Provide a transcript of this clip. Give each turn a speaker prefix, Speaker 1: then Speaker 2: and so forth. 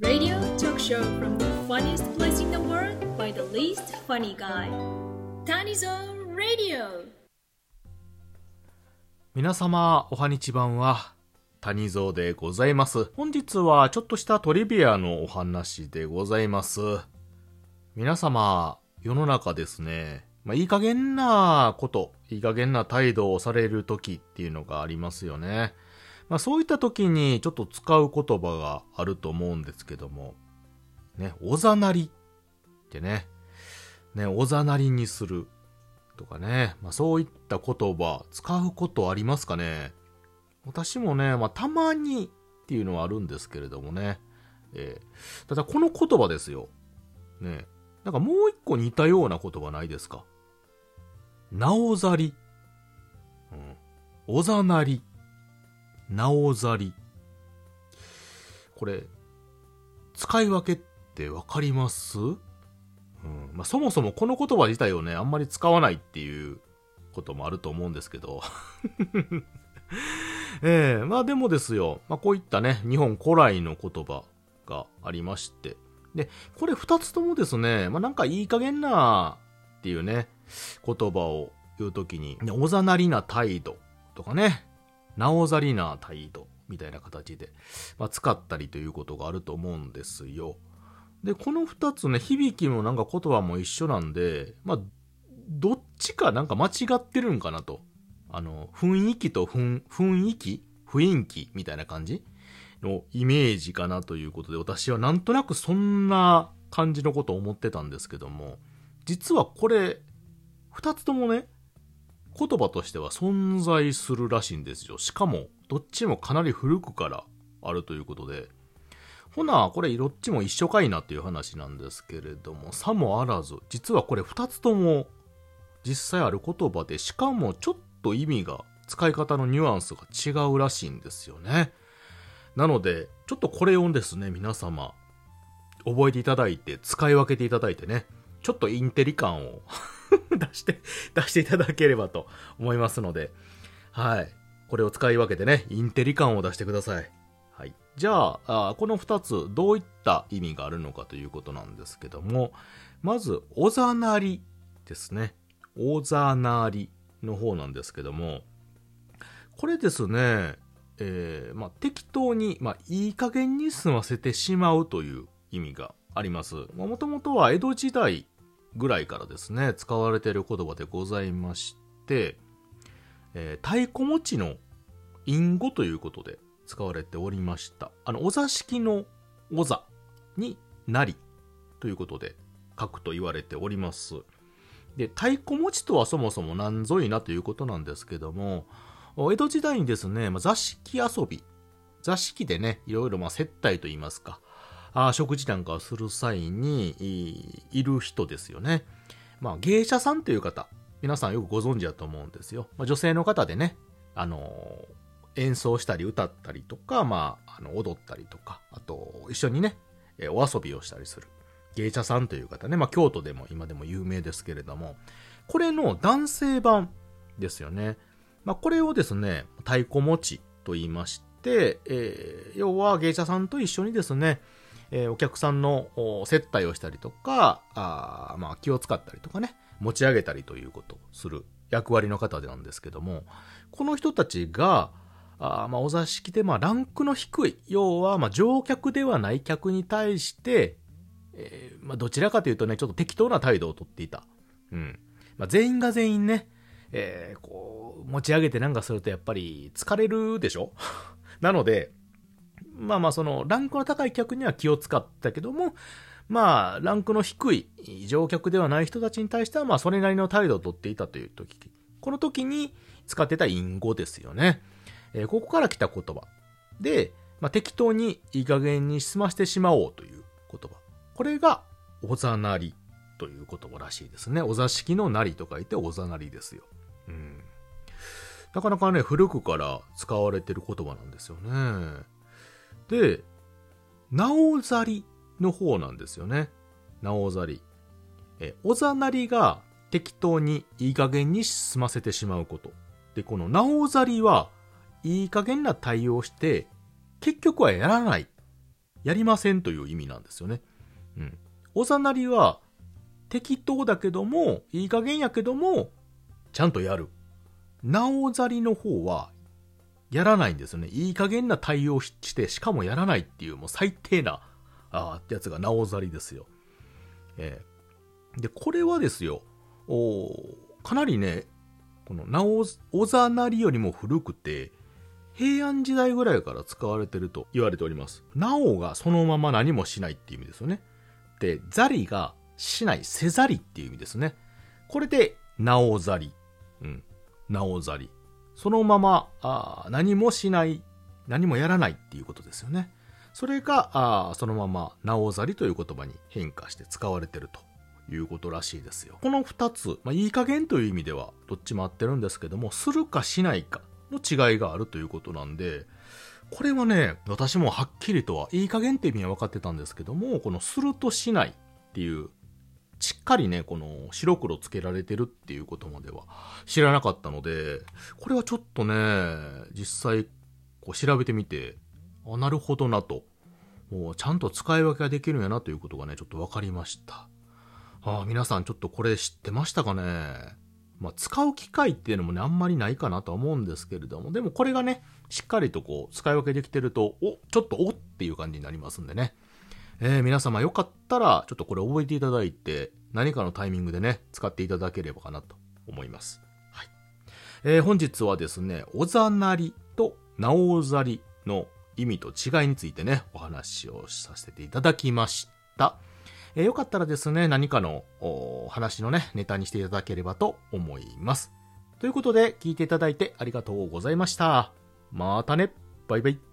Speaker 1: Radio talk show from the funniest place in the world by the least funny guy. Tanizone Radio.
Speaker 2: 皆様、おはにちばんは、谷蔵でございます。本日はちょっとしたトリビアのお話でございます。皆様、世の中ですね、まあ、いい加減なこと、いい加減な態度をされる時っていうのがありますよね。まあ、そういった時にちょっと使う言葉があると思うんですけども、ね、おざなりってね、ね、おざなりにするとかね、まあ、そういった言葉使うことありますかね私もね、まあ、たまにっていうのはあるんですけれどもね。えーただこの言葉ですよ。ね。なんかもう一個似たような言葉ないですか？なおざり。うん。おざなり。なおざり。これ、使い分けってわかります？うん。まあ、そもそもこの言葉自体をね、あんまり使わないっていうこともあると思うんですけど。ええまあでもですよ、まあこういったね、日本古来の言葉がありまして、で、これ二つともですね、まあなんかいい加減なっていうね、言葉を言うときに、ねおざなりな態度とかね、なおざりな態度みたいな形で、まあ使ったりということがあると思うんですよ。で、この二つね、響きもなんか言葉も一緒なんで、まあ、どっちかなんか間違ってるんかなと。あの、雰囲気と雰雰囲気？雰囲気みたいな感じ？のイメージかなということで、私はなんとなくそんな感じのことを思ってたんですけども、実はこれ、二つともね、言葉としては存在するらしいんですよ。しかも、どっちもかなり古くからあるということで、ほな、これどっちも一緒かいなっていう話なんですけれども、さもあらず、実はこれ二つとも実際ある言葉で、しかもちょっと意味が、使い方のニュアンスが違うらしいんですよね。なので、ちょっとこれをですね、皆様、覚えていただいて、使い分けていただいてね、ちょっとインテリ感を 出して、出していただければと思いますので、はい。これを使い分けてね、インテリ感を出してください。はい。じゃあ、あこの二つ、どういった意味があるのかということなんですけども、まず、おざなりですね。おざなりの方なんですけども、これですね、えーまあ、適当に、まあ、いい加減に済ませてしまうという意味があります。もともとは江戸時代ぐらいからですね、使われている言葉でございまして、えー太鼓持ちの隠語ということで使われておりました。あの、お座敷のお座になりということで書くと言われております。で、太鼓持ちとはそもそも何ぞいなということなんですけども、江戸時代にですね、まあ座敷遊び、座敷でね、いろいろまあ接待といいますか、あ食事なんかをする際にいる人ですよね。まあ芸者さんという方、皆さんよくご存知だと思うんですよ。まあ、女性の方でね、あのー演奏したり歌ったりとか、まあ、あの踊ったりとか、あと一緒にね、えお遊びをしたりする。芸者さんという方ね、まあ京都でも今でも有名ですけれども、これの男性版ですよね。まあこれをですね、太鼓持ちと言いまして、えー要は芸者さんと一緒にですね、えーお客さんの接待をしたりとか、あまあ気を使ったりとかね、持ち上げたりということをする役割の方でなんですけども、この人たちが、あまあお座敷でまあランクの低い、要はまあ乗客ではない客に対して、えーまあどちらかというとね、ちょっと適当な態度をとっていた。うん。まあ全員が全員ね、えーこう、持ち上げてなんかするとやっぱり疲れるでしょ？なので、まあまあその、ランクの高い客には気を使ったけども、まあ、ランクの低い乗客ではない人たちに対しては、まあそれなりの態度をとっていたという時、この時に使ってた隠語ですよね。えーここから来た言葉。で、まあ適当にいい加減に済ましてしまおうという言葉。これが、おざなりという言葉らしいですね。お座敷のなりと書いておざなりですよ。うん。なかなかね、古くから使われてる言葉なんですよね。で、なおざりの方なんですよね。なおざり。え、おざなりが適当にいい加減に済ませてしまうこと。で、このなおざりは、いい加減な対応して、結局はやらない。やりませんという意味なんですよね。うん。おざなりは、適当だけども、いい加減やけども、ちゃんとやる。なおざりの方は、やらないんですよね。いい加減な対応して、しかもやらないっていう、もう最低な、あ、やつがなおざりですよ。えー、で、これはですよ、おかなりね、このなお、おざなりよりも古くて、平安時代ぐらいから使われてると言われております。なおがそのまま何もしないっていう意味ですよね。で、ザリがしない、せざりっていう意味ですね。これで、なおざり。うん。なおざり。そのまま、あ何もしない、何もやらないっていうことですよね。それが、あそのまま、なおざりという言葉に変化して使われてるということらしいですよ。この二つ、まあ、いい加減という意味では、どっちも合ってるんですけども、するかしないかの違いがあるということなんで、これはね、私もはっきりとは、いい加減って意味は分かってたんですけども、このするとしないっていう、しっかりね、この白黒つけられてるっていうことまでは知らなかったので、これはちょっとね、実際こう調べてみて、あ、なるほどなと。もうちゃんと使い分けができるんやなということがね、ちょっと分かりました。ああ、皆さんちょっとこれ知ってましたかね？まあ、使う機会っていうのもね、あんまりないかなとは思うんですけれども、でもこれがね、しっかりとこう、使い分けできてると、お、ちょっとおっていう感じになりますんでね。えー、皆様よかったら、ちょっとこれ覚えていただいて、何かのタイミングでね、使っていただければかなと思います。はい。えー、本日はですね、おざなりとなおざりの意味と違いについてね、お話をさせていただきました。えー、よかったらですね、何かの話のね、ネタにしていただければと思います。ということで、聞いていただいてありがとうございました。またね、バイバイ。